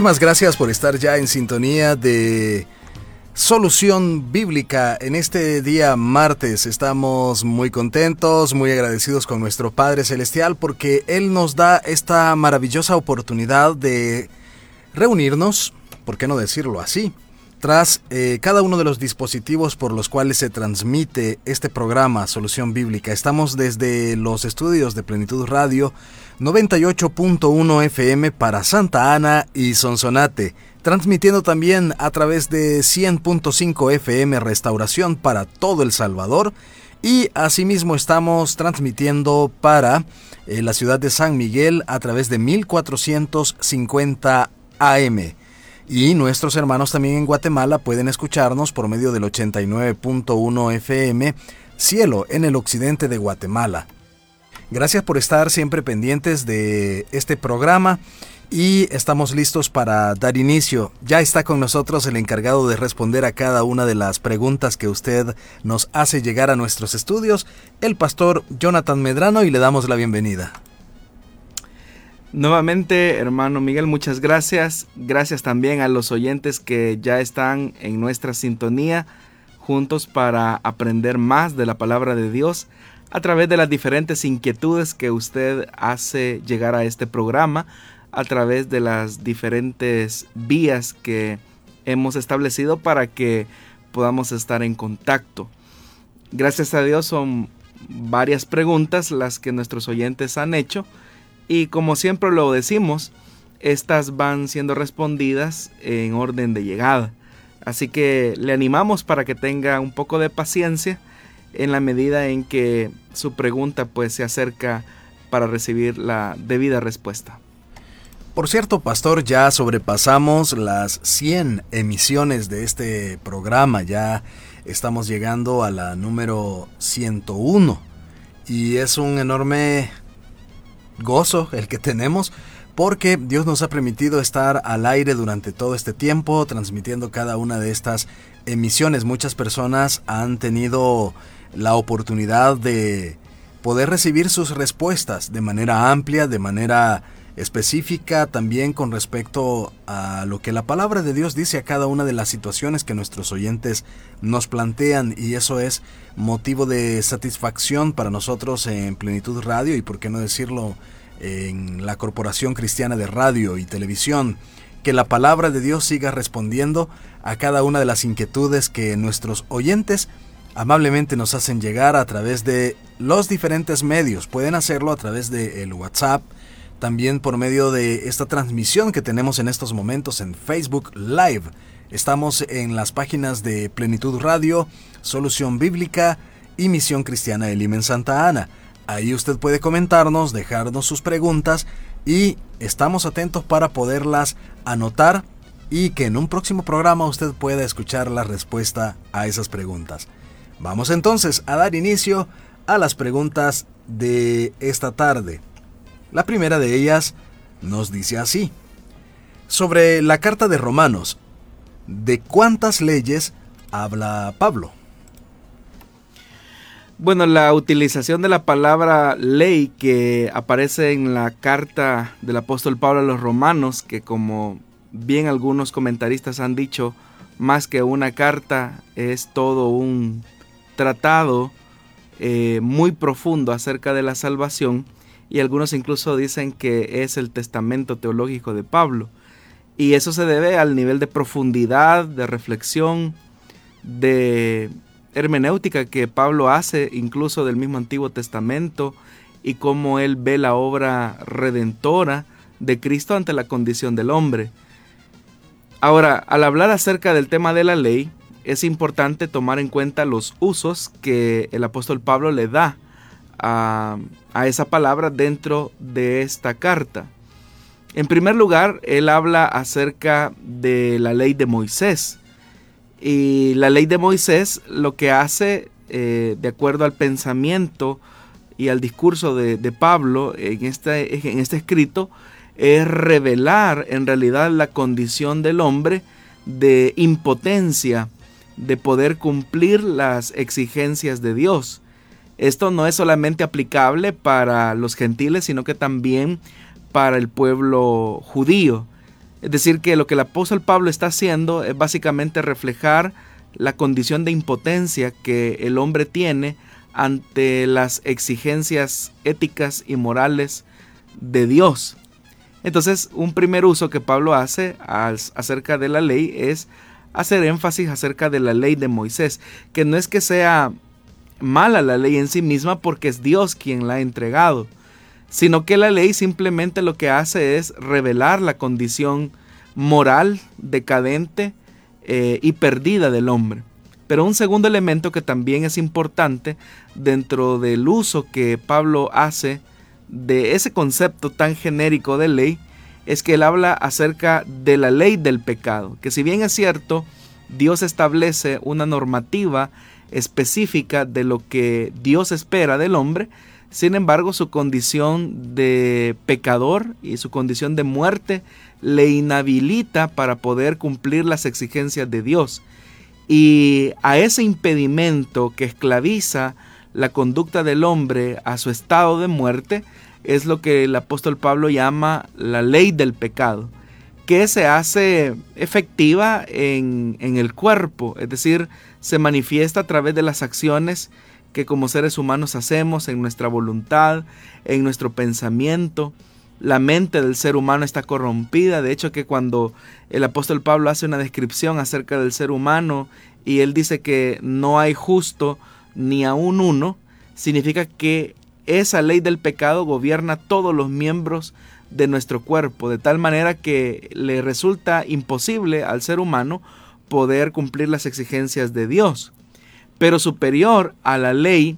Muchísimas gracias por estar ya en sintonía de Solución Bíblica. En este día martes estamos muy contentos, muy agradecidos con nuestro Padre Celestial porque Él nos da esta maravillosa oportunidad de reunirnos, ¿por qué no decirlo así? Tras eh, cada uno de los dispositivos por los cuales se transmite este programa Solución Bíblica, estamos desde los estudios de Plenitud Radio 98.1 FM para Santa Ana y Sonsonate, transmitiendo también a través de 100.5 FM Restauración para todo El Salvador y asimismo estamos transmitiendo para eh, la ciudad de San Miguel a través de 1450 AM. Y nuestros hermanos también en Guatemala pueden escucharnos por medio del 89.1 FM Cielo en el occidente de Guatemala. Gracias por estar siempre pendientes de este programa y estamos listos para dar inicio. Ya está con nosotros el encargado de responder a cada una de las preguntas que usted nos hace llegar a nuestros estudios, el pastor Jonathan Medrano, y le damos la bienvenida. Nuevamente, hermano Miguel, muchas gracias. Gracias también a los oyentes que ya están en nuestra sintonía juntos para aprender más de la palabra de Dios a través de las diferentes inquietudes que usted hace llegar a este programa, a través de las diferentes vías que hemos establecido para que podamos estar en contacto. Gracias a Dios son varias preguntas las que nuestros oyentes han hecho y como siempre lo decimos, estas van siendo respondidas en orden de llegada. Así que le animamos para que tenga un poco de paciencia en la medida en que su pregunta pues se acerca para recibir la debida respuesta. Por cierto, pastor, ya sobrepasamos las 100 emisiones de este programa, ya estamos llegando a la número 101 y es un enorme gozo el que tenemos porque Dios nos ha permitido estar al aire durante todo este tiempo transmitiendo cada una de estas emisiones. Muchas personas han tenido la oportunidad de poder recibir sus respuestas de manera amplia, de manera específica, también con respecto a lo que la palabra de Dios dice a cada una de las situaciones que nuestros oyentes nos plantean y eso es motivo de satisfacción para nosotros en Plenitud Radio y por qué no decirlo en la Corporación Cristiana de Radio y Televisión, que la palabra de Dios siga respondiendo a cada una de las inquietudes que nuestros oyentes amablemente nos hacen llegar a través de los diferentes medios. Pueden hacerlo a través de el WhatsApp, también por medio de esta transmisión que tenemos en estos momentos en Facebook Live. Estamos en las páginas de Plenitud Radio, Solución Bíblica y Misión Cristiana de Lima en Santa Ana. Ahí usted puede comentarnos, dejarnos sus preguntas y estamos atentos para poderlas anotar y que en un próximo programa usted pueda escuchar la respuesta a esas preguntas. Vamos entonces a dar inicio a las preguntas de esta tarde. La primera de ellas nos dice así. Sobre la carta de Romanos, ¿de cuántas leyes habla Pablo? Bueno, la utilización de la palabra ley que aparece en la carta del apóstol Pablo a los romanos, que como bien algunos comentaristas han dicho, más que una carta es todo un tratado eh, muy profundo acerca de la salvación y algunos incluso dicen que es el testamento teológico de Pablo. Y eso se debe al nivel de profundidad, de reflexión, de hermenéutica que Pablo hace incluso del mismo Antiguo Testamento y cómo él ve la obra redentora de Cristo ante la condición del hombre. Ahora, al hablar acerca del tema de la ley, es importante tomar en cuenta los usos que el apóstol Pablo le da a, esa palabra dentro de esta carta. En primer lugar, él habla acerca de la ley de Moisés. Y la ley de Moisés lo que hace, eh, de acuerdo al pensamiento y al discurso de, Pablo en este, en este escrito, es revelar en realidad la condición del hombre de impotencia de poder cumplir las exigencias de Dios. Esto no es solamente aplicable para los gentiles, sino que también para el pueblo judío. Es decir, que lo que el apóstol Pablo está haciendo es básicamente reflejar la condición de impotencia que el hombre tiene ante las exigencias éticas y morales de Dios. Entonces, un primer uso que Pablo hace acerca de la ley es hacer énfasis acerca de la ley de Moisés, que no es que sea mala la ley en sí misma porque es Dios quien la ha entregado, sino que la ley simplemente lo que hace es revelar la condición moral, decadente eh, y perdida del hombre. Pero un segundo elemento que también es importante dentro del uso que Pablo hace de ese concepto tan genérico de ley es que él habla acerca de la ley del pecado, que si bien es cierto, Dios establece una normativa específica de lo que Dios espera del hombre, sin embargo su condición de pecador y su condición de muerte le inhabilita para poder cumplir las exigencias de Dios. Y a ese impedimento que esclaviza la conducta del hombre a su estado de muerte, es lo que el apóstol Pablo llama la ley del pecado, que se hace efectiva en, el cuerpo, es decir, se manifiesta a través de las acciones que como seres humanos hacemos en nuestra voluntad, en nuestro pensamiento. La mente del ser humano está corrompida. De hecho, que cuando el apóstol Pablo hace una descripción acerca del ser humano y él dice que no hay justo ni aún uno, significa que esa ley del pecado gobierna todos los miembros de nuestro cuerpo, de tal manera que le resulta imposible al ser humano poder cumplir las exigencias de Dios. Pero superior a la ley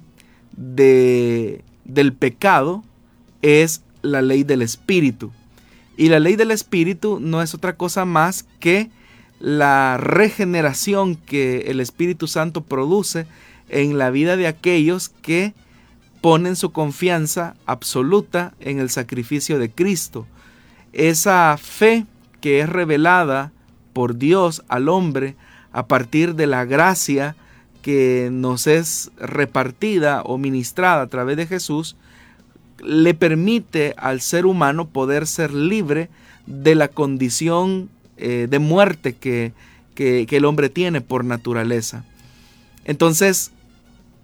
de, del pecado es la ley del espíritu. Y la ley del espíritu no es otra cosa más que la regeneración que el Espíritu Santo produce en la vida de aquellos que ponen su confianza absoluta en el sacrificio de Cristo. Esa fe que es revelada por Dios al hombre a partir de la gracia que nos es repartida o ministrada a través de Jesús, le permite al ser humano poder ser libre de la condición eh, de muerte que, que el hombre tiene por naturaleza. Entonces,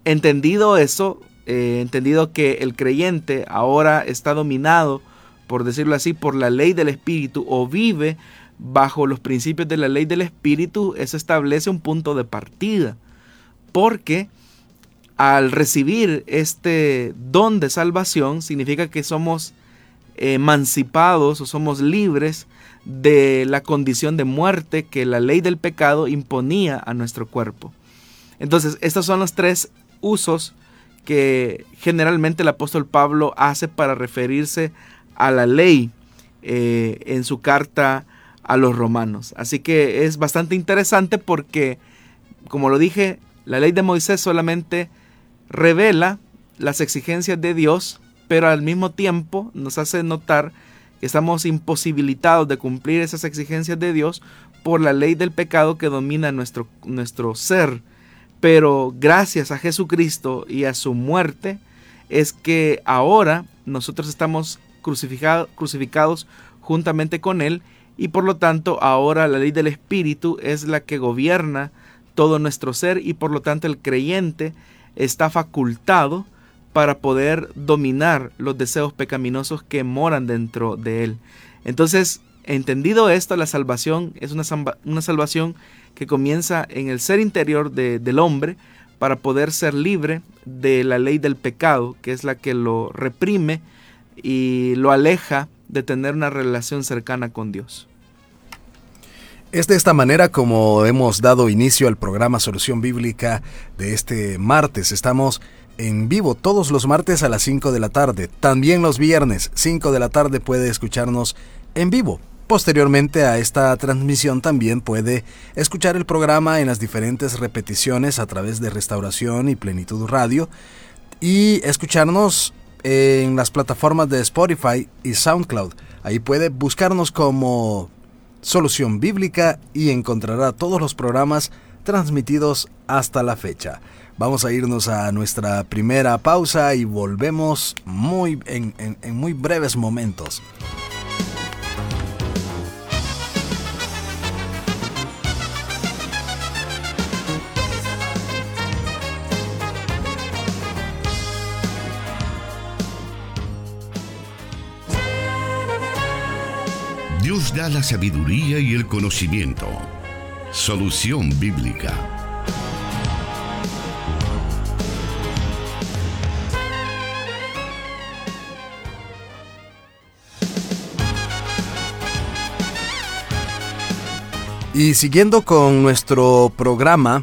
entendido eso, eh, entendido que el creyente ahora está dominado, por decirlo así, por la ley del Espíritu o vive bajo los principios de la ley del Espíritu, eso establece un punto de partida. Porque al recibir este don de salvación, significa que somos emancipados o somos libres de la condición de muerte que la ley del pecado imponía a nuestro cuerpo. Entonces, estos son los tres usos que generalmente el apóstol Pablo hace para referirse a la ley eh, en su carta a los romanos. Así que es bastante interesante porque, como lo dije, la ley de Moisés solamente revela las exigencias de Dios, pero al mismo tiempo nos hace notar estamos imposibilitados de cumplir esas exigencias de Dios por la ley del pecado que domina nuestro, nuestro ser. Pero gracias a Jesucristo y a su muerte es que ahora nosotros estamos crucificados juntamente con Él y por lo tanto ahora la ley del Espíritu es la que gobierna todo nuestro ser y por lo tanto el creyente está facultado para poder dominar los deseos pecaminosos que moran dentro de él. Entonces, entendido esto, la salvación es una, una salvación que comienza en el ser interior del hombre para poder ser libre de la ley del pecado, que es la que lo reprime y lo aleja de tener una relación cercana con Dios. Es de esta manera como hemos dado inicio al programa Solución Bíblica de este martes. Estamos en vivo todos los martes a las 5 de la tarde. También los viernes, 5 de la tarde, puede escucharnos en vivo. Posteriormente a esta transmisión también puede escuchar el programa en las diferentes repeticiones a través de Restauración y Plenitud Radio y escucharnos en las plataformas de Spotify y SoundCloud. Ahí puede buscarnos como Solución Bíblica y encontrará todos los programas transmitidos hasta la fecha. Vamos a irnos a nuestra primera pausa y volvemos muy en, en muy breves momentos. La sabiduría y el conocimiento. Solución bíblica. Y siguiendo con nuestro programa,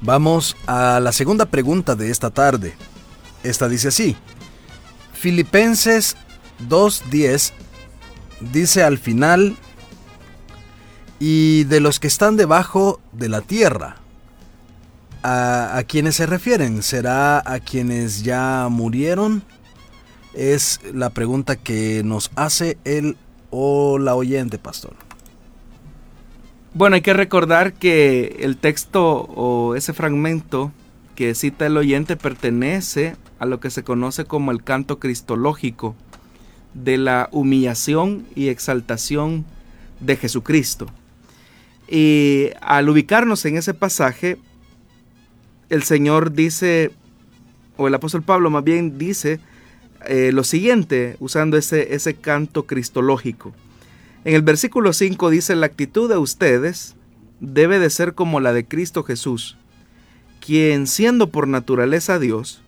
vamos a la segunda pregunta de esta tarde. Esta dice así. Filipenses 2.10 dice al final, y de los que están debajo de la tierra. ¿A, a quienes se refieren? ¿Será a quienes ya murieron? Es la pregunta que nos hace el o la oyente, pastor. Bueno, hay que recordar que el texto o ese fragmento que cita el oyente pertenece a lo que se conoce como el canto cristológico de la humillación y exaltación de Jesucristo. Y al ubicarnos en ese pasaje, el Señor dice, o el apóstol Pablo más bien dice eh, lo siguiente, usando ese, ese canto cristológico. En el versículo 5 dice, la actitud de ustedes debe de ser como la de Cristo Jesús, quien siendo por naturaleza Dios,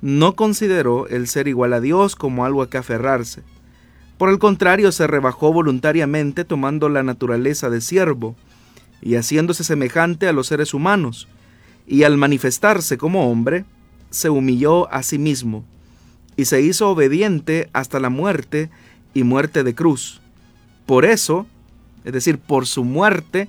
no consideró el ser igual a Dios como algo a que aferrarse. Por el contrario, se rebajó voluntariamente tomando la naturaleza de siervo y haciéndose semejante a los seres humanos, y al manifestarse como hombre, se humilló a sí mismo, y se hizo obediente hasta la muerte y muerte de cruz. Por eso, es decir, por su muerte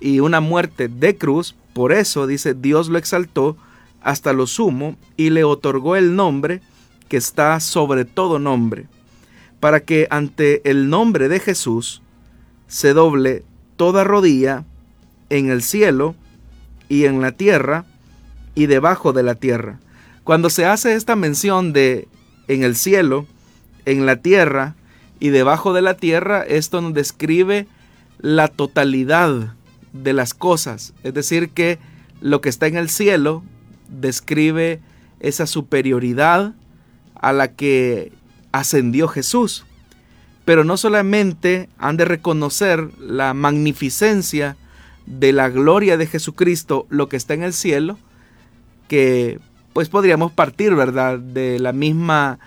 y una muerte de cruz, por eso, dice, Dios lo exaltó hasta lo sumo y le otorgó el nombre que está sobre todo nombre, para que ante el nombre de Jesús se doble toda rodilla en el cielo y en la tierra y debajo de la tierra. Cuando se hace esta mención de en el cielo, en la tierra y debajo de la tierra, esto nos describe la totalidad de las cosas. Es decir, que lo que está en el cielo describe esa superioridad a la que ascendió Jesús. Pero no solamente han de reconocer la magnificencia de la gloria de Jesucristo, lo que está en el cielo, que pues podríamos partir, ¿verdad?, de la misma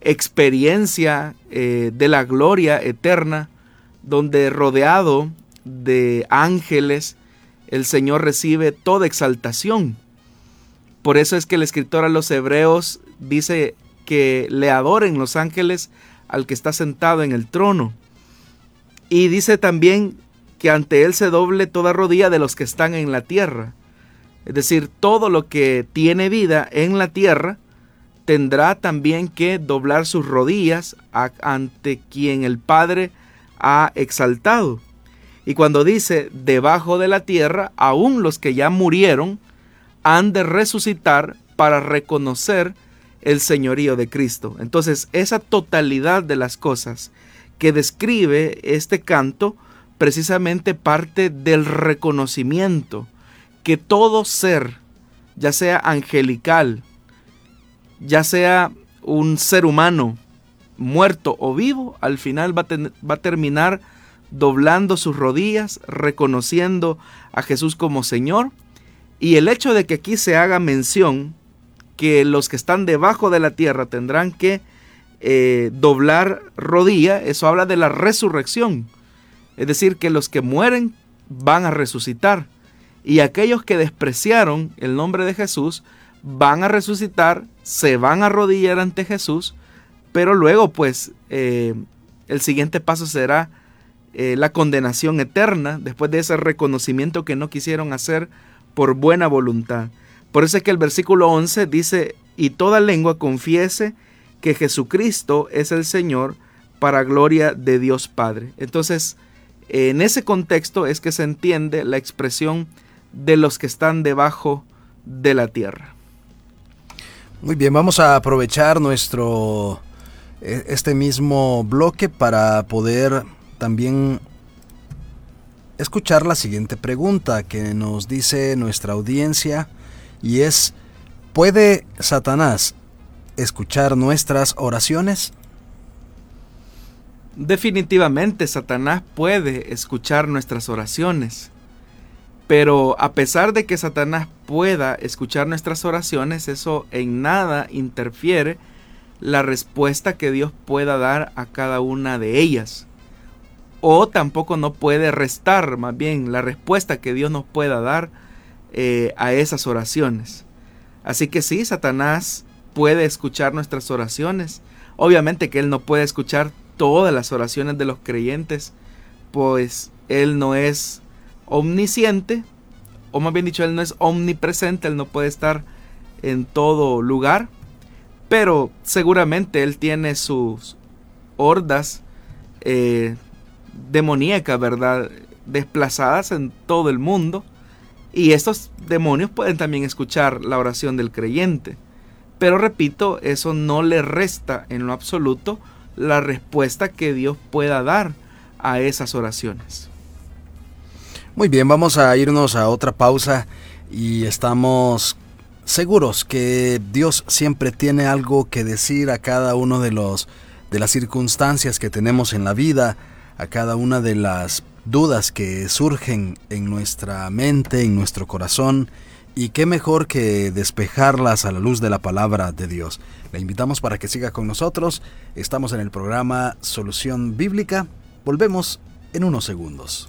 experiencia eh, de la gloria eterna, donde rodeado de ángeles, el Señor recibe toda exaltación. Por eso es que el escritor a los hebreos dice que le adoren los ángeles al que está sentado en el trono. Y dice también que ante él se doble toda rodilla de los que están en la tierra. Es decir, todo lo que tiene vida en la tierra tendrá también que doblar sus rodillas ante quien el Padre ha exaltado. Y cuando dice debajo de la tierra, aún los que ya murieron han de resucitar para reconocer el señorío de Cristo. Entonces, esa totalidad de las cosas que describe este canto precisamente parte del reconocimiento que todo ser, ya sea angelical, ya sea un ser humano muerto o vivo, al final va a, va a terminar doblando sus rodillas, reconociendo a Jesús como Señor. Y el hecho de que aquí se haga mención que los que están debajo de la tierra tendrán que eh, doblar rodilla, eso habla de la resurrección. Es decir, que los que mueren van a resucitar. Y aquellos que despreciaron el nombre de Jesús van a resucitar, se van a arrodillar ante Jesús, pero luego pues eh, el siguiente paso será eh, la condenación eterna después de ese reconocimiento que no quisieron hacer por buena voluntad. Por eso es que el versículo 11 dice, y toda lengua confiese que Jesucristo es el Señor para gloria de Dios Padre. Entonces, en ese contexto es que se entiende la expresión de los que están debajo de la tierra. Muy bien, vamos a aprovechar nuestro e, este mismo bloque para poder también escuchar la siguiente pregunta que nos dice nuestra audiencia y es, ¿puede Satanás escuchar nuestras oraciones? Definitivamente Satanás puede escuchar nuestras oraciones, pero a pesar de que Satanás pueda escuchar nuestras oraciones, eso en nada interfiere la respuesta que Dios pueda dar a cada una de ellas o tampoco no puede restar más bien la respuesta que Dios nos pueda dar eh, a esas oraciones. Así que sí, Satanás puede escuchar nuestras oraciones. Obviamente que Él no puede escuchar todas las oraciones de los creyentes, pues Él no es omnisciente, o más bien dicho, Él no es omnipresente, Él no puede estar en todo lugar, pero seguramente Él tiene sus hordas eh, demoníacas, ¿verdad? Desplazadas en todo el mundo. Y estos demonios pueden también escuchar la oración del creyente. Pero repito, eso no le resta en lo absoluto la respuesta que Dios pueda dar a esas oraciones. Muy bien, vamos a irnos a otra pausa y estamos seguros que Dios siempre tiene algo que decir a cada uno de los de las circunstancias que tenemos en la vida a cada una de las dudas que surgen en nuestra mente, en nuestro corazón, y qué mejor que despejarlas a la luz de la palabra de Dios. Le invitamos para que siga con nosotros. Estamos en el programa Solución Bíblica. Volvemos en unos segundos.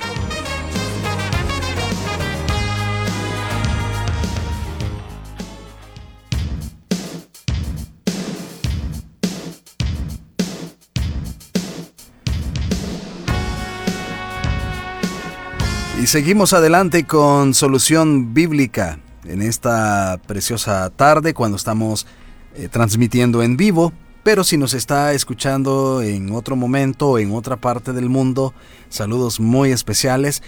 Seguimos adelante con Solución Bíblica en esta preciosa tarde cuando estamos eh, transmitiendo en vivo. Pero si nos está escuchando en otro momento en otra parte del mundo, saludos muy especiales.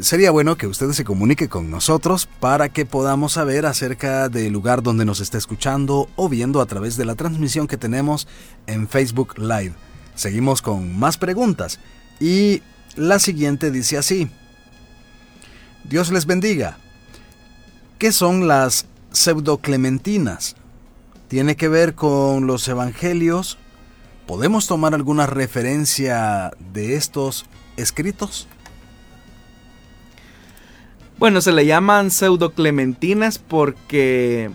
Sería bueno que usted se comunique con nosotros para que podamos saber acerca del lugar donde nos está escuchando o viendo a través de la transmisión que tenemos en Facebook Live. Seguimos con más preguntas y la siguiente dice así. Dios les bendiga. ¿Qué son las pseudoclementinas. Tiene que ver con los evangelios. ¿Podemos tomar alguna referencia de estos escritos? Bueno, se le llaman pseudoclementinas porque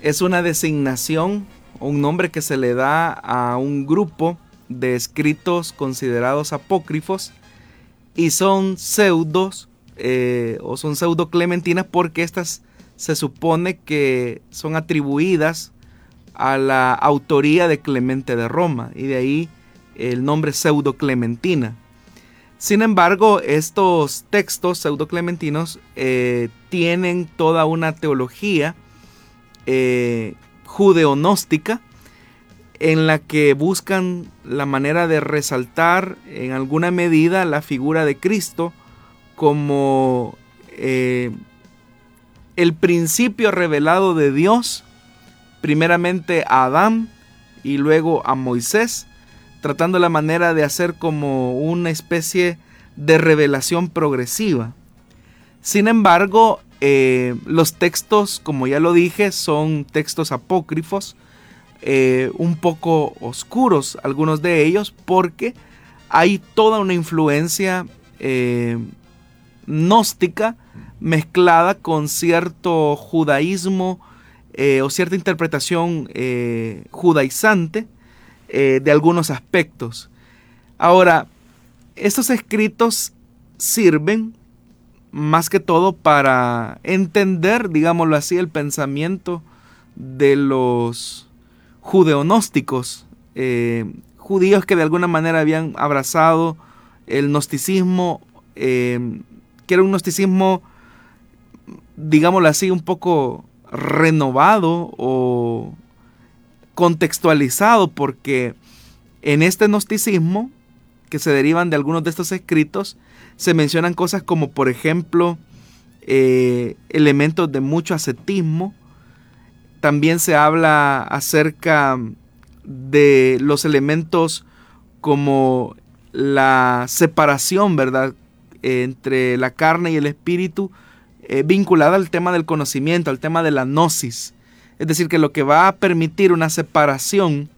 es una designación, un nombre que se le da a un grupo de escritos considerados apócrifos y son pseudos eh, o son pseudoclementinas porque estas se supone que son atribuidas a la autoría de Clemente de Roma y de ahí el nombre pseudoclementina. Sin embargo, estos textos pseudoclementinos eh, tienen toda una teología eh, judeonóstica en la que buscan la manera de resaltar en alguna medida la figura de Cristo como eh, el principio revelado de Dios, primeramente a Adán y luego a Moisés, tratando la manera de hacer como una especie de revelación progresiva. Sin embargo, eh, los textos, como ya lo dije, son textos apócrifos, eh, un poco oscuros algunos de ellos, porque hay toda una influencia gnóstica mezclada con cierto judaísmo o cierta interpretación judaizante eh, de algunos aspectos. Ahora, estos escritos sirven más que todo para entender, digámoslo así, el pensamiento de los judeonósticos, eh, judíos que de alguna manera habían abrazado el gnosticismo, eh, que era un gnosticismo, digámoslo así, un poco renovado o contextualizado porque en este gnosticismo, que se derivan de algunos de estos escritos, se mencionan cosas como por ejemplo eh, elementos de mucho ascetismo, también se habla acerca de los elementos como la separación, ¿verdad?, entre la carne y el espíritu, eh, vinculada al tema del conocimiento, al tema de la gnosis. Es decir, que lo que va a permitir una separación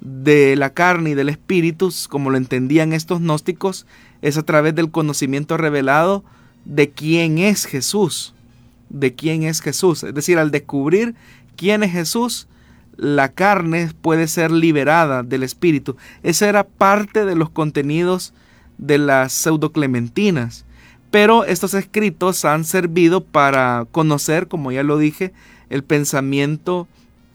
de la carne y del espíritu, como lo entendían estos gnósticos, es a través del conocimiento revelado de quién es Jesús, de quién es Jesús. Es decir, al descubrir quién es Jesús, la carne puede ser liberada del espíritu. Esa era parte de los contenidos de las pseudoclementinas. Pero estos escritos han servido para conocer, como ya lo dije, el pensamiento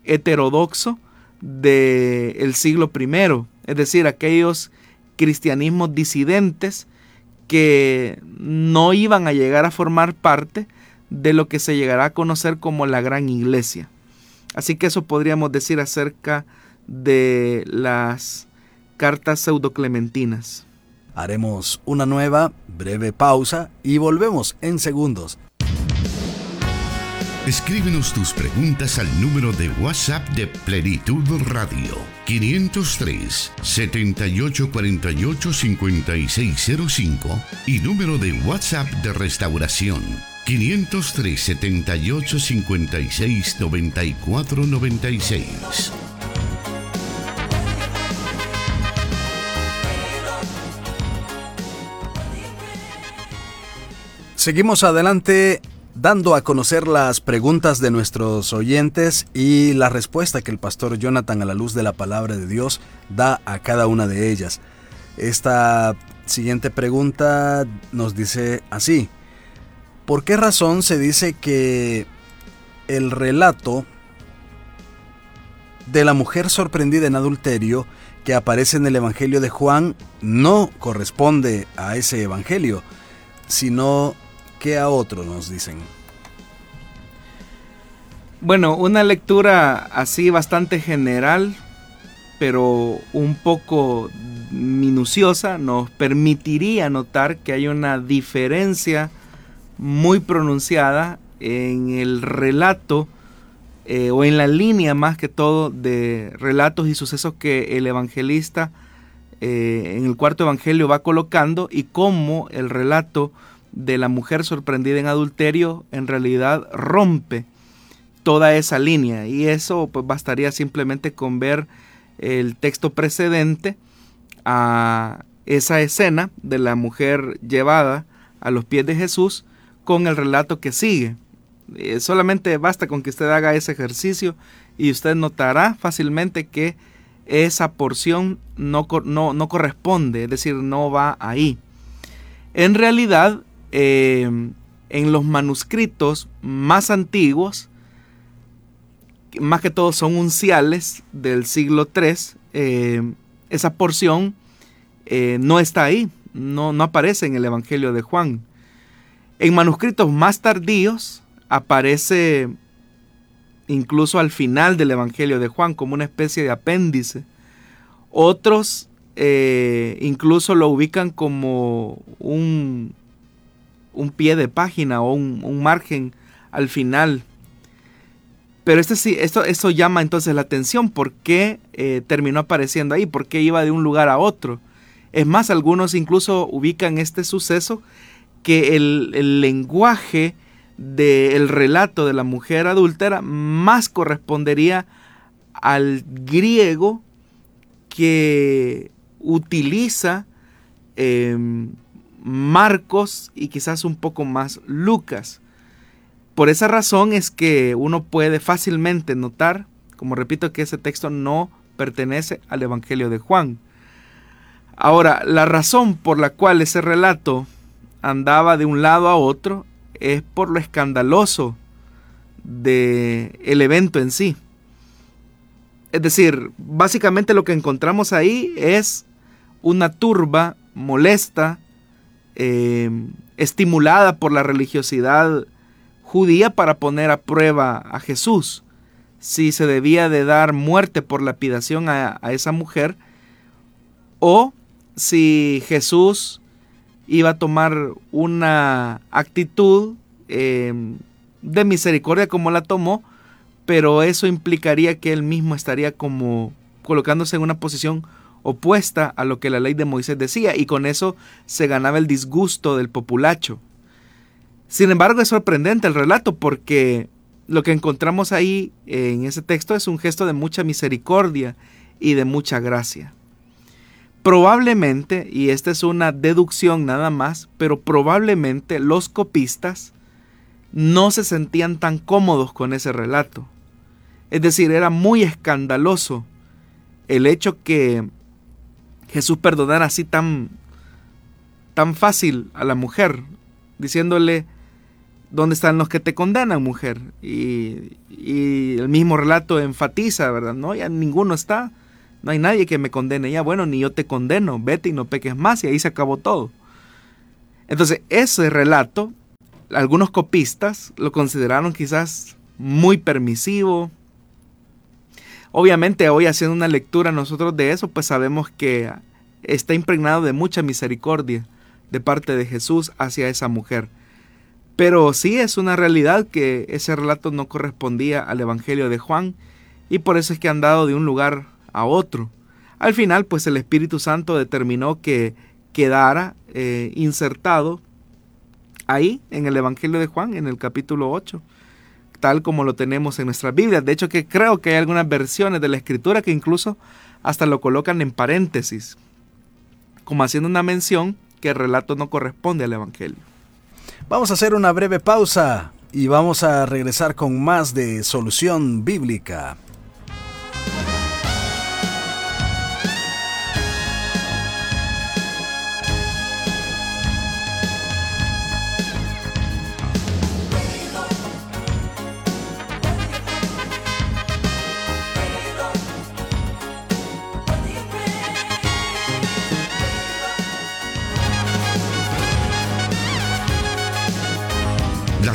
heterodoxo del siglo I, es decir, aquellos cristianismos disidentes que no iban a llegar a formar parte de lo que se llegará a conocer como la gran iglesia. Así que eso podríamos decir acerca de las cartas pseudoclementinas. Haremos una nueva breve pausa y volvemos en segundos. Escríbenos tus preguntas al número de WhatsApp de Plenitud Radio 503 7848 5605 y número de WhatsApp de Restauración 503 78 56 94 96. Seguimos adelante dando a conocer las preguntas de nuestros oyentes y la respuesta que el pastor Jonathan a la luz de la palabra de Dios da a cada una de ellas. Esta siguiente pregunta nos dice así, ¿por qué razón se dice que el relato de la mujer sorprendida en adulterio que aparece en el Evangelio de Juan no corresponde a ese Evangelio, sino que a otro nos dicen? Bueno, una lectura así bastante general, pero un poco minuciosa, nos permitiría notar que hay una diferencia muy pronunciada en el relato eh, o en la línea más que todo de relatos y sucesos que el evangelista eh, en el cuarto evangelio va colocando y cómo el relato de la mujer sorprendida en adulterio en realidad rompe toda esa línea. Y eso pues bastaría simplemente con ver el texto precedente a esa escena de la mujer llevada a los pies de Jesús con el relato que sigue. Eh, solamente basta con que usted haga ese ejercicio y usted notará fácilmente que esa porción no, no, corresponde, es decir, no va ahí. En realidad, eh, en los manuscritos más antiguos, más que todo son unciales del siglo III, eh, esa porción eh, no está ahí, no, no aparece en el Evangelio de Juan. En manuscritos más tardíos aparece incluso al final del Evangelio de Juan como una especie de apéndice. Otros eh, incluso lo ubican como un, un pie de página o un, margen al final. Pero este sí, esto, llama entonces la atención. ¿Por qué eh, terminó apareciendo ahí? ¿Por qué iba de un lugar a otro? Es más, algunos incluso ubican este suceso que el, el lenguaje del relato de la mujer adúltera más correspondería al griego que utiliza em, Marcos y quizás un poco más Lucas. Por esa razón es que uno puede fácilmente notar, como repito, que ese texto no pertenece al Evangelio de Juan. Ahora, la razón por la cual ese relato andaba de un lado a otro es por lo escandaloso del el evento en sí. Es decir, básicamente lo que encontramos ahí es una turba molesta, em, estimulada por la religiosidad judía para poner a prueba a Jesús. Si se debía de dar muerte por lapidación a, esa mujer o si Jesús iba a tomar una actitud em, de misericordia como la tomó, pero eso implicaría que él mismo estaría como colocándose en una posición opuesta a lo que la ley de Moisés decía y con eso se ganaba el disgusto del populacho. Sin embargo, es sorprendente el relato porque lo que encontramos ahí en ese texto es un gesto de mucha misericordia y de mucha gracia. Probablemente, y esta es una deducción nada más, pero probablemente los copistas no se sentían tan cómodos con ese relato. Es decir, era muy escandaloso el hecho que Jesús perdonara así tan, tan fácil a la mujer, diciéndole, ¿dónde están los que te condenan, mujer? Y, y el mismo relato enfatiza, ¿verdad? No, ya ninguno está. No hay nadie que me condene ya. Bueno, ni yo te condeno. Vete y no peques más. Y ahí se acabó todo. Entonces, ese relato, algunos copistas lo consideraron quizás muy permisivo. Obviamente, hoy haciendo una lectura nosotros de eso, pues sabemos que está impregnado de mucha misericordia de parte de Jesús hacia esa mujer. Pero sí es una realidad que ese relato no correspondía al Evangelio de Juan y por eso es que han dado de un lugar a otro. Al final, pues el Espíritu Santo determinó que quedara eh, insertado ahí en el Evangelio de Juan, en el capítulo 8, tal como lo tenemos en nuestra Biblia. De hecho, que creo que hay algunas versiones de la Escritura que incluso hasta lo colocan en paréntesis, como haciendo una mención que el relato no corresponde al Evangelio. Vamos a hacer una breve pausa y vamos a regresar con más de solución bíblica.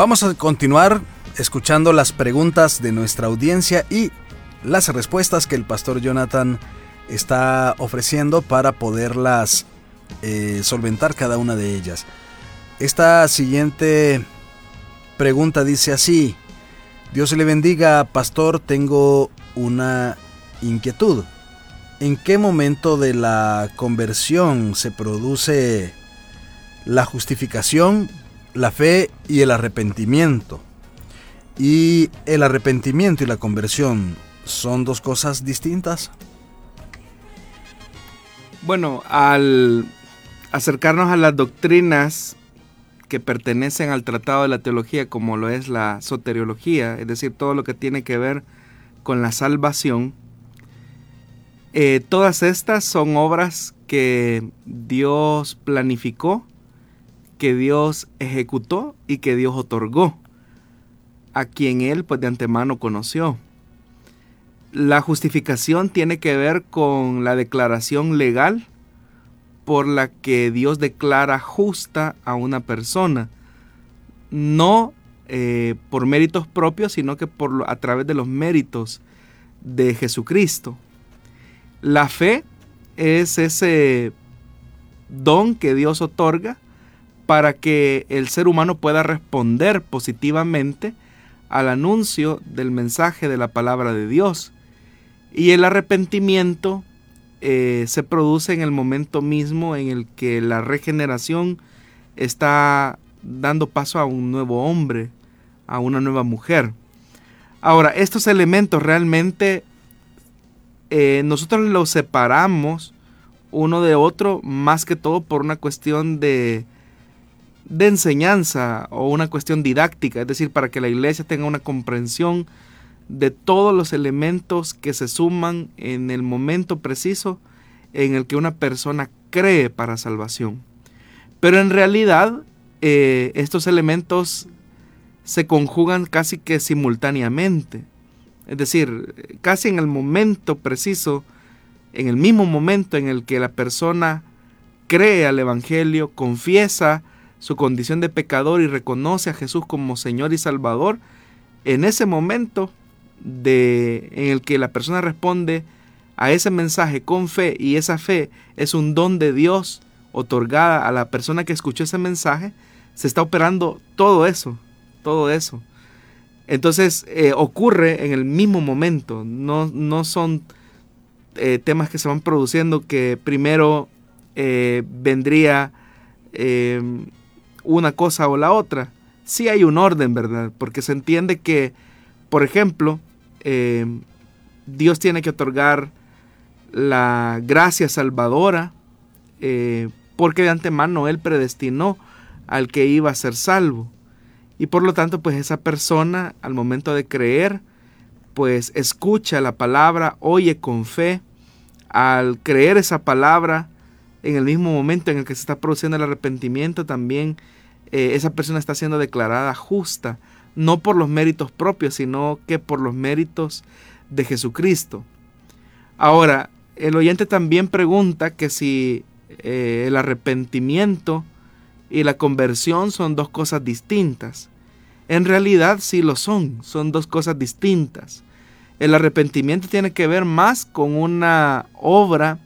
Vamos a continuar escuchando las preguntas de nuestra audiencia y las respuestas que el pastor Jonathan está ofreciendo para poderlas eh, solventar cada una de ellas. Esta siguiente pregunta dice así, Dios le bendiga, pastor, tengo una inquietud. ¿En qué momento de la conversión se produce la justificación, la fe y el arrepentimiento? ¿Y el arrepentimiento y la conversión son dos cosas distintas? Bueno, al acercarnos a las doctrinas que pertenecen al tratado de la teología, como lo es la soteriología, es decir, todo lo que tiene que ver con la salvación, eh, todas estas son obras que Dios planificó, que Dios ejecutó y que Dios otorgó a quien Él pues de antemano conoció. La justificación tiene que ver con la declaración legal por la que Dios declara justa a una persona, no eh, por méritos propios, sino que por, a través de los méritos de Jesucristo. La fe es ese don que Dios otorga para que el ser humano pueda responder positivamente al anuncio del mensaje de la palabra de Dios. Y el arrepentimiento eh, se produce en el momento mismo en el que la regeneración está dando paso a un nuevo hombre, a una nueva mujer. Ahora, estos elementos realmente eh, nosotros los separamos uno de otro más que todo por una cuestión de, de enseñanza o una cuestión didáctica, es decir, para que la iglesia tenga una comprensión de todos los elementos que se suman en el momento preciso en el que una persona cree para salvación. Pero en realidad eh, estos elementos se conjugan casi que simultáneamente. Es decir, casi en el momento preciso, en el mismo momento en el que la persona cree al Evangelio, confiesa su condición de pecador y reconoce a Jesús como Señor y Salvador, en ese momento de, en el que la persona responde a ese mensaje con fe y esa fe es un don de Dios otorgada a la persona que escuchó ese mensaje, se está operando todo eso, todo eso. Entonces eh, ocurre en el mismo momento, no, no son eh, temas que se van produciendo que primero eh, vendría una cosa o la otra. Sí hay un orden, ¿verdad? Porque se entiende que, por ejemplo, eh, Dios tiene que otorgar la gracia salvadora, eh, porque de antemano Él predestinó al que iba a ser salvo. Y por lo tanto, pues esa persona al momento de creer, pues escucha la palabra, oye con fe. Al creer esa palabra, en el mismo momento en el que se está produciendo el arrepentimiento, también eh, esa persona está siendo declarada justa no por los méritos propios, sino que por los méritos de Jesucristo. Ahora, el oyente también pregunta que si eh, el arrepentimiento y la conversión son dos cosas distintas. En realidad sí lo son, son dos cosas distintas. El arrepentimiento tiene que ver más con una obra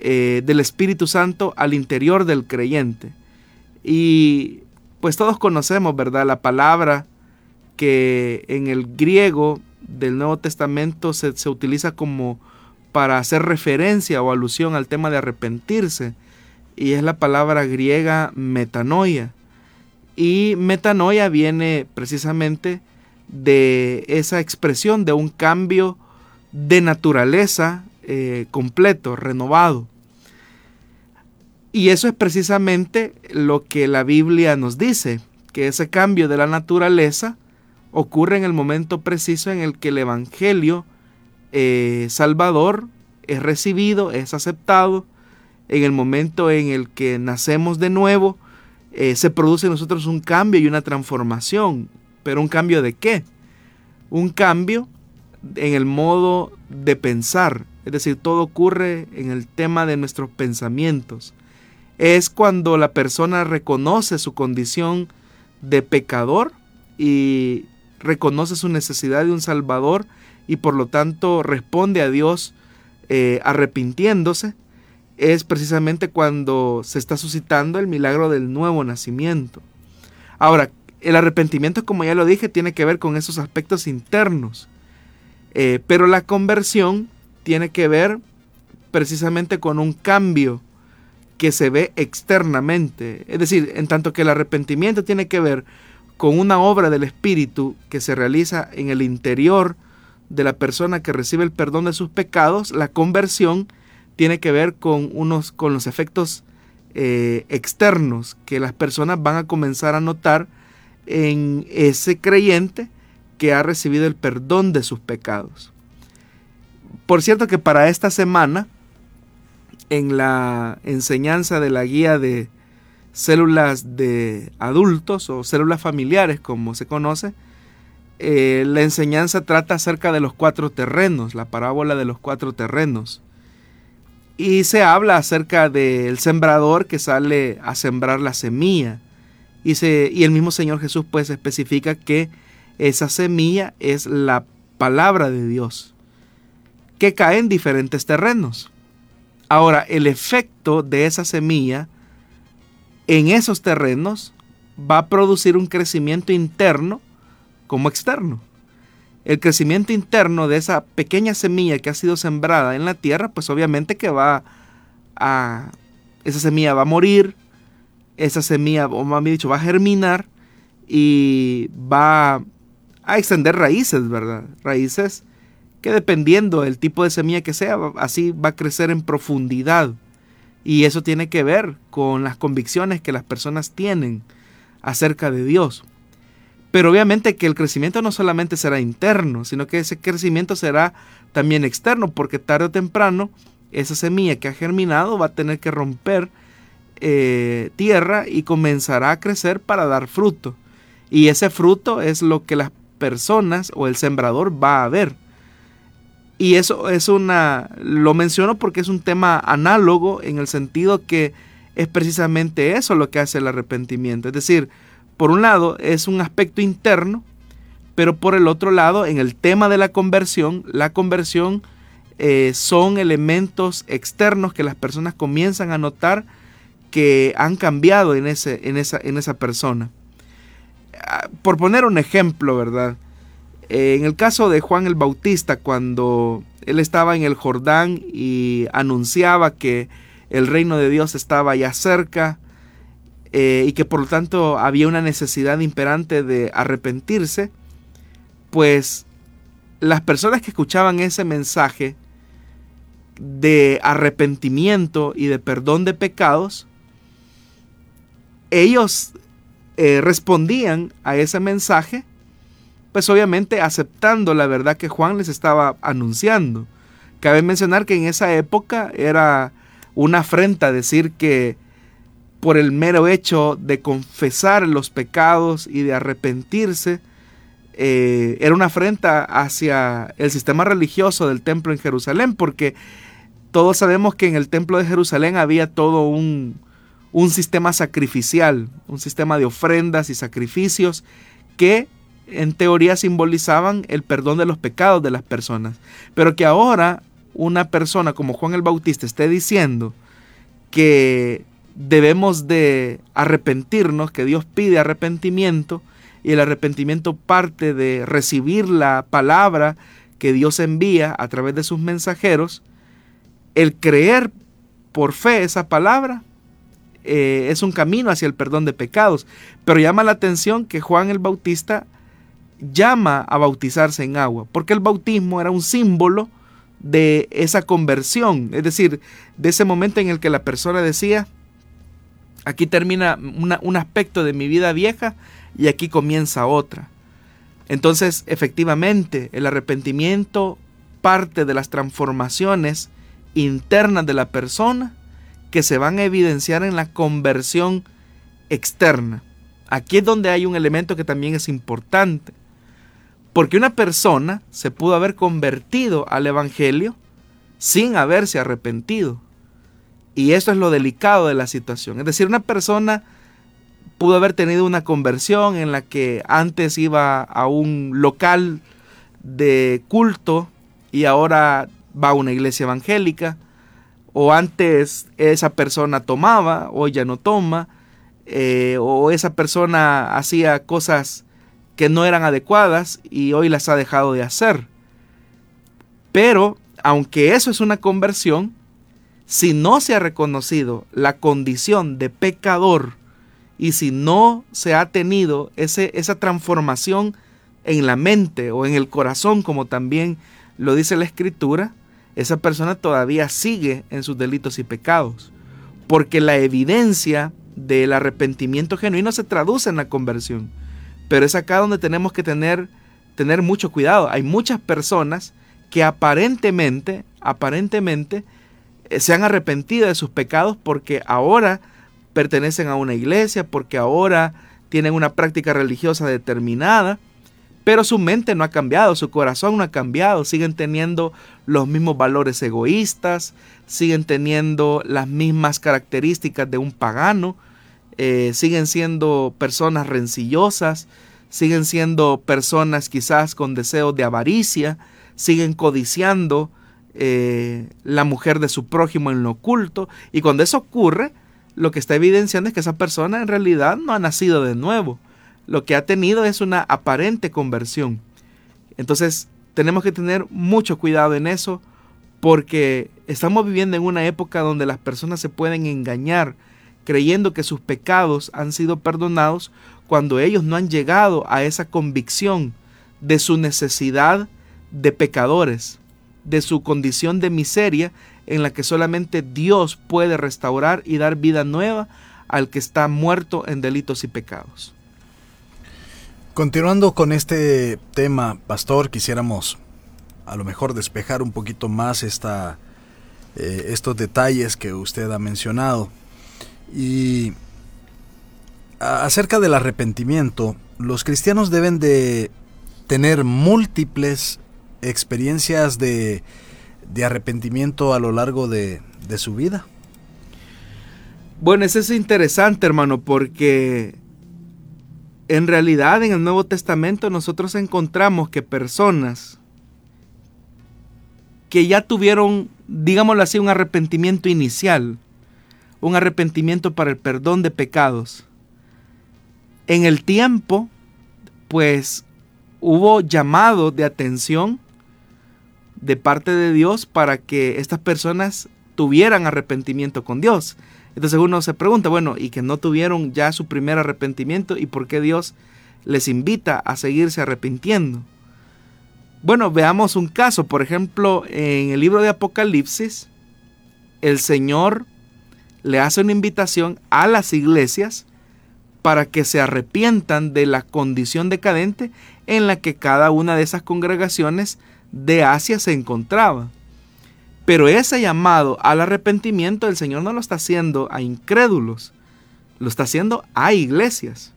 eh, del Espíritu Santo al interior del creyente. Y pues todos conocemos, ¿verdad? La palabra que en el griego del Nuevo Testamento se, utiliza como para hacer referencia o alusión al tema de arrepentirse. Y es la palabra griega metanoia. Y metanoia viene precisamente de esa expresión de un cambio de naturaleza eh, completo, renovado. Y eso es precisamente lo que la Biblia nos dice, que ese cambio de la naturaleza ocurre en el momento preciso en el que el Evangelio eh, Salvador es recibido, es aceptado, en el momento en el que nacemos de nuevo, eh, se produce en nosotros un cambio y una transformación. ¿Pero un cambio de qué? Un cambio en el modo de pensar. Es decir, todo ocurre en el tema de nuestros pensamientos. Es cuando la persona reconoce su condición de pecador y reconoce su necesidad de un Salvador y por lo tanto responde a Dios eh, arrepintiéndose, es precisamente cuando se está suscitando el milagro del nuevo nacimiento. Ahora, el arrepentimiento, como ya lo dije, tiene que ver con esos aspectos internos, eh, pero la conversión tiene que ver precisamente con un cambio que se ve externamente. Es decir, en tanto que el arrepentimiento tiene que ver con una obra del Espíritu que se realiza en el interior de la persona que recibe el perdón de sus pecados, la conversión tiene que ver con, unos, con los efectos eh, externos que las personas van a comenzar a notar en ese creyente que ha recibido el perdón de sus pecados. Por cierto que para esta semana, en la enseñanza de la guía de células de adultos o células familiares, como se conoce, eh, la enseñanza trata acerca de los cuatro terrenos, la parábola de los cuatro terrenos. Y se habla acerca del sembrador que sale a sembrar la semilla. Y, se, y el mismo Señor Jesús pues especifica que esa semilla es la palabra de Dios, que cae en diferentes terrenos. Ahora, el efecto de esa semilla en esos terrenos va a producir un crecimiento interno como externo. El crecimiento interno de esa pequeña semilla que ha sido sembrada en la tierra, pues obviamente que va a... Esa semilla va a morir, esa semilla, o más dicho, va a germinar y va a extender raíces, ¿verdad? Raíces que dependiendo del tipo de semilla que sea, así va a crecer en profundidad. Y eso tiene que ver con las convicciones que las personas tienen acerca de Dios. Pero obviamente que el crecimiento no solamente será interno, sino que ese crecimiento será también externo, porque tarde o temprano esa semilla que ha germinado va a tener que romper eh, tierra y comenzará a crecer para dar fruto. Y ese fruto es lo que las personas o el sembrador va a ver. Y eso es una, lo menciono porque es un tema análogo en el sentido que es precisamente eso lo que hace el arrepentimiento. Es decir, por un lado es un aspecto interno, pero por el otro lado, en el tema de la conversión, la conversión eh, son elementos externos que las personas comienzan a notar que han cambiado en, ese, en, esa, en esa persona. Ah, por poner un ejemplo, ¿verdad? Eh, en el caso de Juan el Bautista, cuando él estaba en el Jordán y anunciaba que el reino de Dios estaba ya cerca eh, y que por lo tanto había una necesidad imperante de arrepentirse, pues las personas que escuchaban ese mensaje de arrepentimiento y de perdón de pecados, ellos eh, respondían a ese mensaje pues obviamente aceptando la verdad que Juan les estaba anunciando. Cabe mencionar que en esa época era una afrenta decir que por el mero hecho de confesar los pecados y de arrepentirse, eh, era una afrenta hacia el sistema religioso del templo en Jerusalén, porque todos sabemos que en el templo de Jerusalén había todo un, un sistema sacrificial, un sistema de ofrendas y sacrificios que en teoría simbolizaban el perdón de los pecados de las personas. Pero que ahora una persona como Juan el Bautista esté diciendo que debemos de arrepentirnos, que Dios pide arrepentimiento y el arrepentimiento parte de recibir la palabra que Dios envía a través de sus mensajeros, el creer por fe esa palabra eh, es un camino hacia el perdón de pecados. Pero llama la atención que Juan el Bautista llama a bautizarse en agua, porque el bautismo era un símbolo de esa conversión, es decir, de ese momento en el que la persona decía, aquí termina un aspecto de mi vida vieja y aquí comienza otra. Entonces, efectivamente, el arrepentimiento parte de las transformaciones internas de la persona que se van a evidenciar en la conversión externa. Aquí es donde hay un elemento que también es importante. Porque una persona se pudo haber convertido al Evangelio sin haberse arrepentido. Y eso es lo delicado de la situación. Es decir, una persona pudo haber tenido una conversión en la que antes iba a un local de culto y ahora va a una iglesia evangélica, o antes esa persona tomaba, hoy ya no toma, eh, o esa persona hacía cosas que no eran adecuadas y hoy las ha dejado de hacer. Pero, aunque eso es una conversión, si no se ha reconocido la condición de pecador y si no se ha tenido ese, esa transformación en la mente o en el corazón, como también lo dice la escritura, esa persona todavía sigue en sus delitos y pecados. Porque la evidencia del arrepentimiento genuino se traduce en la conversión. Pero es acá donde tenemos que tener, tener mucho cuidado. Hay muchas personas que aparentemente, aparentemente, eh, se han arrepentido de sus pecados porque ahora pertenecen a una iglesia, porque ahora tienen una práctica religiosa determinada, pero su mente no ha cambiado, su corazón no ha cambiado, siguen teniendo los mismos valores egoístas, siguen teniendo las mismas características de un pagano, eh, siguen siendo personas rencillosas, siguen siendo personas quizás con deseos de avaricia, siguen codiciando eh, la mujer de su prójimo en lo oculto, y cuando eso ocurre, lo que está evidenciando es que esa persona en realidad no ha nacido de nuevo lo que ha tenido es una aparente conversión. Entonces tenemos que tener mucho cuidado en eso porque estamos viviendo en una época donde las personas se pueden engañar creyendo que sus pecados han sido perdonados cuando ellos no han llegado a esa convicción de su necesidad de pecadores, de su condición de miseria en la que solamente Dios puede restaurar y dar vida nueva al que está muerto en delitos y pecados. Continuando con este tema, pastor, quisiéramos a lo mejor despejar un poquito más esta, eh, estos detalles que usted ha mencionado. Y acerca del arrepentimiento, los cristianos deben de tener múltiples experiencias de, de arrepentimiento a lo largo de, de su vida. Bueno, eso es interesante, hermano, porque en realidad en el Nuevo Testamento nosotros encontramos que personas que ya tuvieron, digámoslo así, un arrepentimiento inicial, un arrepentimiento para el perdón de pecados, en el tiempo, pues hubo llamado de atención de parte de Dios para que estas personas tuvieran arrepentimiento con Dios. Entonces uno se pregunta, bueno, y que no tuvieron ya su primer arrepentimiento y por qué Dios les invita a seguirse arrepintiendo. Bueno, veamos un caso, por ejemplo, en el libro de Apocalipsis, el Señor le hace una invitación a las iglesias para que se arrepientan de la condición decadente en la que cada una de esas congregaciones de Asia se encontraba. Pero ese llamado al arrepentimiento el Señor no lo está haciendo a incrédulos, lo está haciendo a iglesias.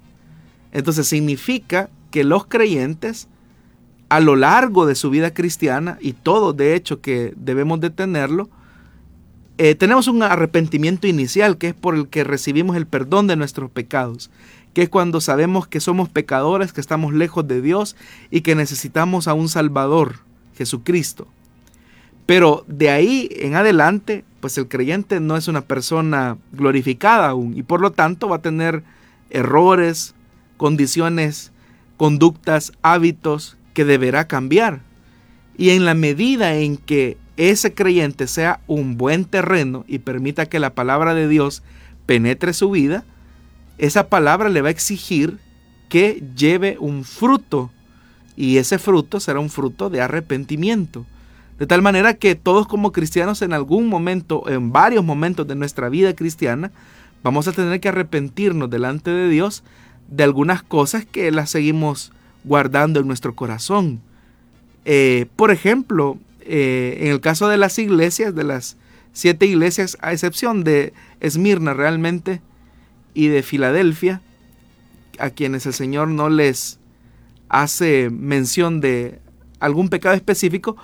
Entonces significa que los creyentes a lo largo de su vida cristiana, y todo de hecho que debemos de tenerlo, eh, tenemos un arrepentimiento inicial que es por el que recibimos el perdón de nuestros pecados, que es cuando sabemos que somos pecadores, que estamos lejos de Dios y que necesitamos a un Salvador, Jesucristo. Pero de ahí en adelante, pues el creyente no es una persona glorificada aún y por lo tanto va a tener errores, condiciones, conductas, hábitos que deberá cambiar. Y en la medida en que ese creyente sea un buen terreno y permita que la palabra de Dios penetre su vida, esa palabra le va a exigir que lleve un fruto y ese fruto será un fruto de arrepentimiento. De tal manera que todos como cristianos en algún momento, en varios momentos de nuestra vida cristiana, vamos a tener que arrepentirnos delante de Dios de algunas cosas que las seguimos guardando en nuestro corazón. Eh, por ejemplo, eh, en el caso de las iglesias, de las siete iglesias, a excepción de Esmirna realmente y de Filadelfia, a quienes el Señor no les hace mención de algún pecado específico,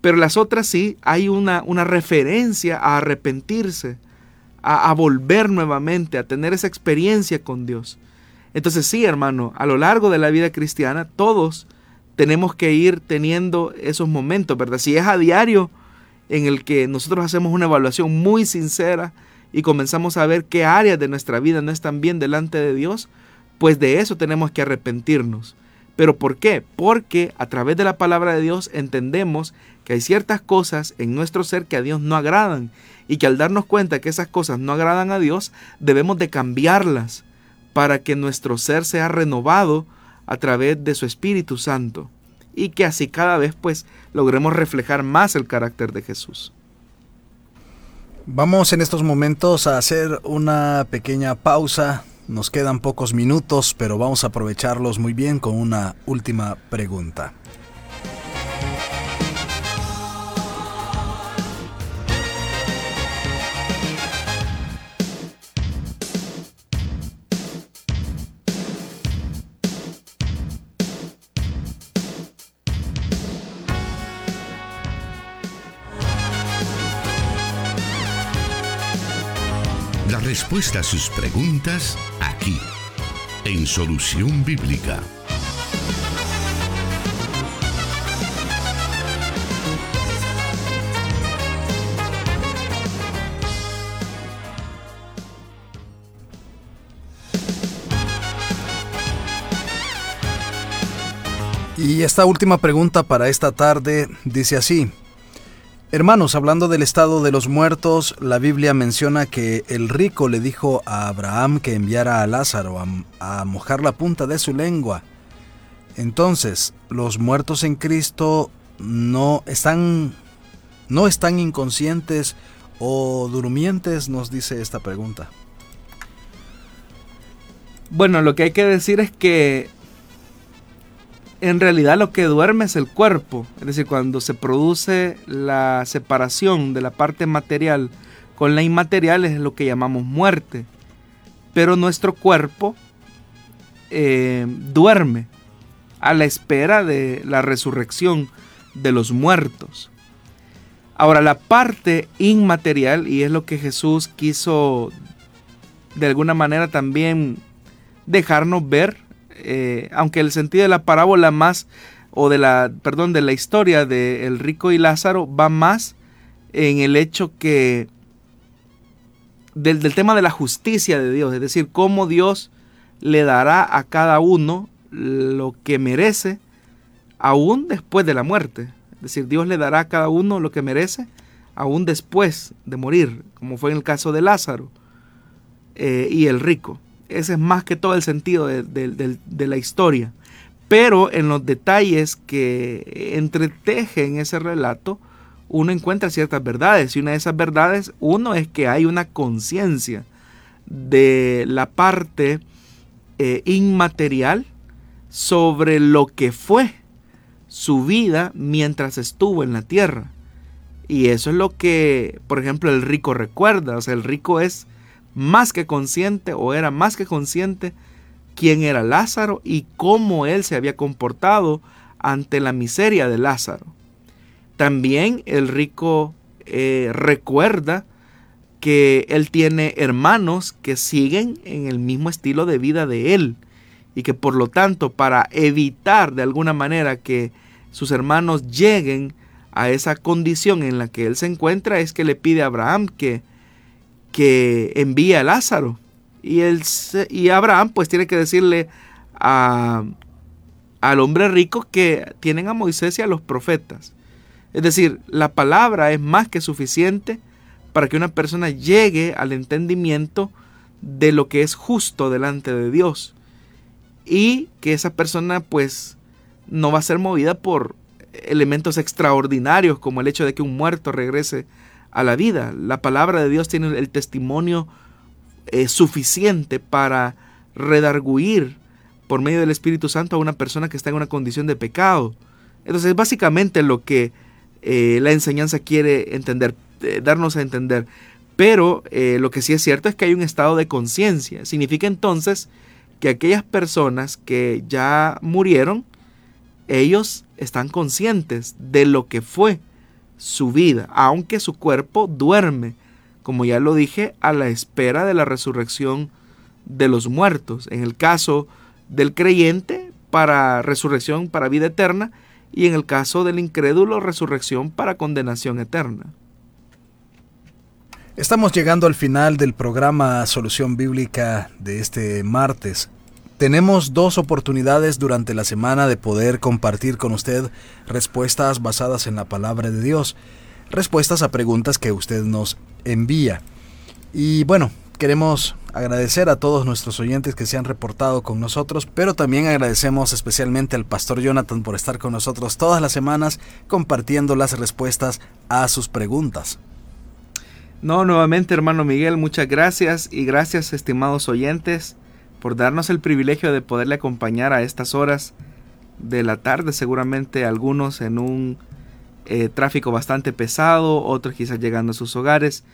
pero las otras sí, hay una, una referencia a arrepentirse, a, volver nuevamente, a tener esa experiencia con Dios. Entonces sí, hermano, a lo largo de la vida cristiana todos tenemos que ir teniendo esos momentos, ¿verdad? Si es a diario en el que nosotros hacemos una evaluación muy sincera y comenzamos a ver qué áreas de nuestra vida no están bien delante de Dios, pues de eso tenemos que arrepentirnos. ¿Pero por qué? Porque a través de la palabra de Dios entendemos que hay ciertas cosas en nuestro ser que a Dios no agradan y que al darnos cuenta que esas cosas no agradan a Dios, debemos de cambiarlas para que nuestro ser sea renovado a través de su Espíritu Santo y que así cada vez pues logremos reflejar más el carácter de Jesús. Vamos en estos momentos a hacer una pequeña pausa. Nos quedan pocos minutos, pero vamos a aprovecharlos muy bien con una última pregunta. Respuesta a sus preguntas aquí, en Solución Bíblica. Y esta última pregunta para esta tarde dice así, Hermanos, hablando del estado de los muertos, la Biblia menciona que el rico le dijo a Abraham que enviara a Lázaro a, mojar la punta de su lengua. Entonces, los muertos en Cristo no están no están inconscientes o durmientes, nos dice esta pregunta. Bueno, lo que hay que decir es que en realidad lo que duerme es el cuerpo. Es decir, cuando se produce la separación de la parte material con la inmaterial es lo que llamamos muerte. Pero nuestro cuerpo eh, duerme a la espera de la resurrección de los muertos. Ahora, la parte inmaterial, y es lo que Jesús quiso de alguna manera también dejarnos ver eh, aunque el sentido de la parábola más, o de la, perdón, de la historia de el rico y Lázaro va más en el hecho que del, del tema de la justicia de Dios, es decir, cómo Dios le dará a cada uno lo que merece aún después de la muerte. Es decir, Dios le dará a cada uno lo que merece aún después de morir, como fue en el caso de Lázaro eh, y el rico. Ese es más que todo el sentido de, la historia. Pero en los detalles que entretejen ese relato, uno encuentra ciertas verdades. Y una de esas verdades, uno es que hay una conciencia de la parte eh, inmaterial sobre lo que fue su vida mientras estuvo en la tierra. Y eso es lo que, por ejemplo, el rico recuerda. O sea, el rico es más que consciente o era más que consciente quién era Lázaro y cómo él se había comportado ante la miseria de Lázaro. También el rico eh, recuerda que él tiene hermanos que siguen en el mismo estilo de vida de él y que por lo tanto para evitar de alguna manera que sus hermanos lleguen a esa condición en la que él se encuentra es que le pide a Abraham que que envía a Lázaro. Y, él, y Abraham pues tiene que decirle a, al hombre rico que tienen a Moisés y a los profetas. Es decir, la palabra es más que suficiente para que una persona llegue al entendimiento de lo que es justo delante de Dios. Y que esa persona pues no va a ser movida por elementos extraordinarios como el hecho de que un muerto regrese a la vida. La palabra de Dios tiene el testimonio eh, suficiente para redarguir por medio del Espíritu Santo a una persona que está en una condición de pecado. Entonces es básicamente lo que eh, la enseñanza quiere entender, eh, darnos a entender. Pero lo que sí es cierto es que hay un estado de conciencia. Significa entonces que aquellas personas que ya murieron, ellos están conscientes de lo que fue su vida, aunque su cuerpo duerme, como ya lo dije, a la espera de la resurrección de los muertos. En el caso del creyente, para resurrección para vida eterna, y en el caso del incrédulo, resurrección para condenación eterna. Estamos llegando al final del programa Solución Bíblica de este martes. Tenemos dos oportunidades durante la semana de poder compartir con usted respuestas basadas en la palabra de Dios, respuestas a preguntas que usted nos envía. Y bueno, queremos agradecer a todos nuestros oyentes que se han reportado con nosotros, pero también agradecemos especialmente al pastor Jonathan por estar con nosotros todas las semanas compartiendo las respuestas a sus preguntas. No, nuevamente hermano Miguel, muchas gracias y gracias estimados oyentes por darnos el privilegio de poderle acompañar a estas horas de la tarde, seguramente algunos en un eh, tráfico bastante pesado, otros quizás llegando a sus hogares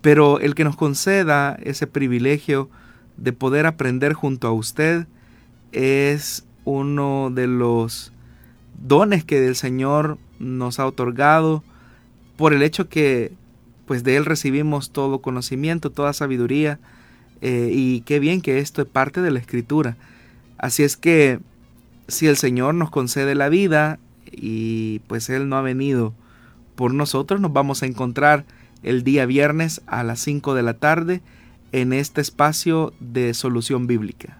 pero el que nos conceda ese privilegio de poder aprender junto a usted es uno de los dones que el Señor nos ha otorgado por el hecho que pues de Él recibimos todo conocimiento, toda sabiduría eh, y qué bien que esto es parte de la Escritura. Así es que si el Señor nos concede la vida y pues Él no ha venido por nosotros, nos vamos a encontrar el día viernes a las 5 de la tarde en este espacio de solución bíblica.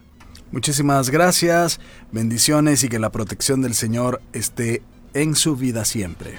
Muchísimas gracias, bendiciones y que la protección del Señor esté en su vida siempre.